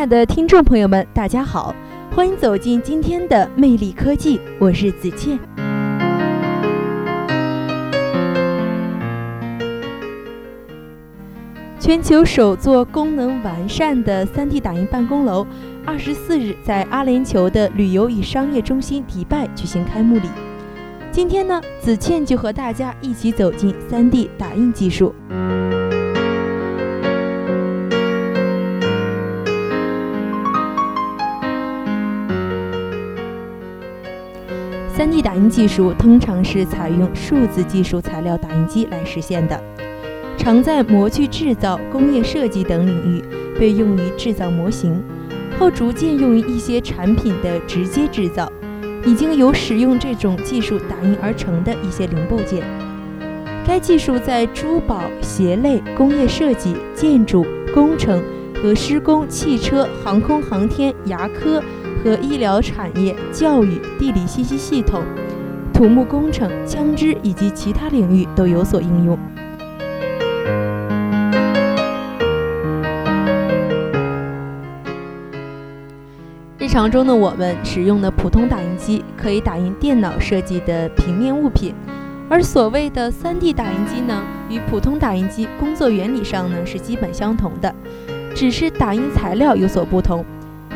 亲爱的听众朋友们，大家好，欢迎走进今天的魅力科技，我是子倩。全球首座功能完善的 3D 打印办公楼，二十四日在阿联酋的旅游与商业中心迪拜举行开幕礼。今天呢，子倩就和大家一起走进 3D 打印技术。3D 打印技术通常是采用数字技术材料打印机来实现的，常在模具制造、工业设计等领域被用于制造模型，后逐渐用于一些产品的直接制造。已经有使用这种技术打印而成的一些零部件。该技术在珠宝、鞋类、工业设计、建筑工程和施工、汽车、航空航天、牙科。和医疗产业、教育、地理信息系统、土木工程、枪支以及其他领域都有所应用。日常中的我们使用的普通打印机可以打印电脑设计的平面物品，而所谓的 3D 打印机呢，与普通打印机工作原理上呢是基本相同的，只是打印材料有所不同。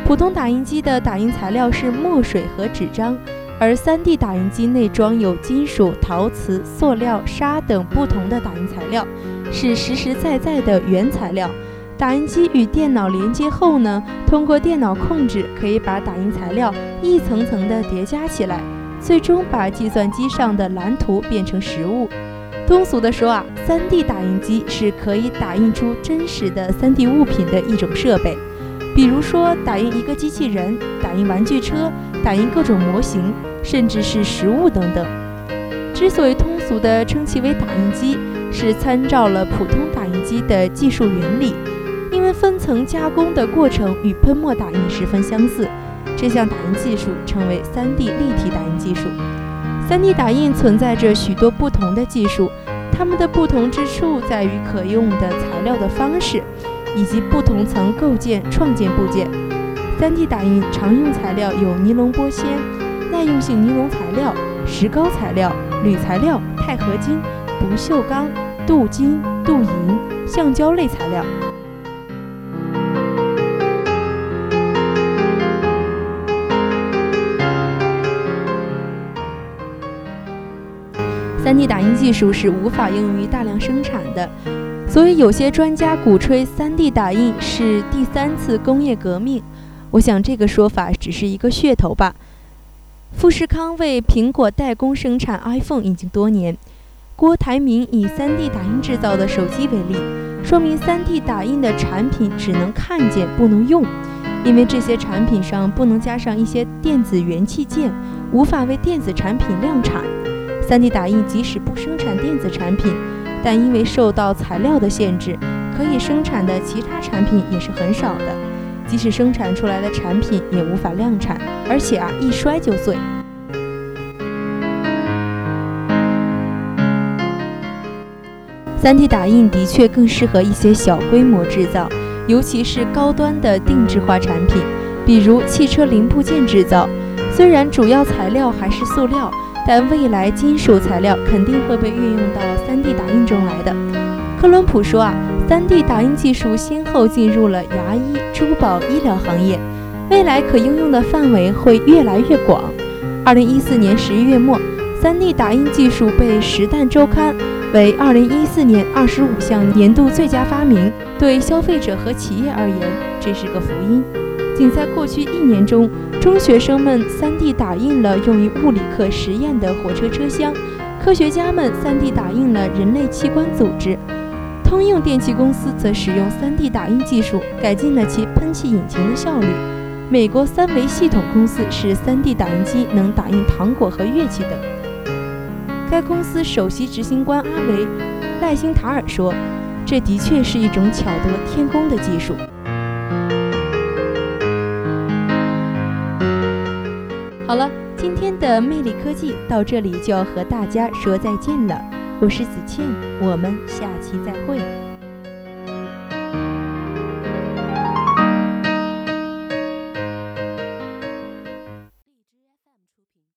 普通打印机的打印材料是墨水和纸张，而 3D 打印机内装有金属、陶瓷、塑料、砂等不同的打印材料，是实实在在的原材料。打印机与电脑连接后呢，通过电脑控制，可以把打印材料一层层的叠加起来，最终把计算机上的蓝图变成实物。通俗的说啊，3D 打印机是可以打印出真实的 3D 物品的一种设备。比如说，打印一个机器人，打印玩具车，打印各种模型，甚至是食物等等。之所以通俗地称其为打印机，是参照了普通打印机的技术原理，因为分层加工的过程与喷墨打印十分相似。这项打印技术称为 3D 立体打印技术。3D 打印存在着许多不同的技术，它们的不同之处在于可用的材料的方式。以及不同层构建创建部件。3D 打印常用材料有尼龙玻纤、耐用性尼龙材料、石膏材料、铝材料、钛合金、不锈钢、镀金、镀银、橡胶类材料。3D 打印技术是无法应用于大量生产的。所以，有些专家鼓吹 3D 打印是第三次工业革命。我想这个说法只是一个噱头吧。富士康为苹果代工生产 iPhone 已经多年。郭台铭以 3D 打印制造的手机为例，说明 3D 打印的产品只能看见不能用，因为这些产品上不能加上一些电子元器件，无法为电子产品量产。3D 打印即使不生产电子产品。但因为受到材料的限制，可以生产的其他产品也是很少的。即使生产出来的产品也无法量产，而且啊，一摔就碎。3D 打印的确更适合一些小规模制造，尤其是高端的定制化产品，比如汽车零部件制造。虽然主要材料还是塑料。但未来金属材料肯定会被运用到 3D 打印中来的。科伦普说啊，3D 打印技术先后进入了牙医、珠宝、医疗行业，未来可应用的范围会越来越广。2014年11月末，3D 打印技术被《时代周刊》为2014年25项年度最佳发明。对消费者和企业而言，这是个福音。仅在过去一年中，中学生们 3D 打印了用于物理课实验的火车车厢，科学家们 3D 打印了人类器官组织。通用电气公司则使用 3D 打印技术改进了其喷气引擎的效率。美国三维系统公司使 3D 打印机能打印糖果和乐器等。该公司首席执行官阿维赖辛塔尔说：“这的确是一种巧夺天工的技术。”好了，今天的魅力科技到这里就要和大家说再见了。我是子倩，我们下期再会。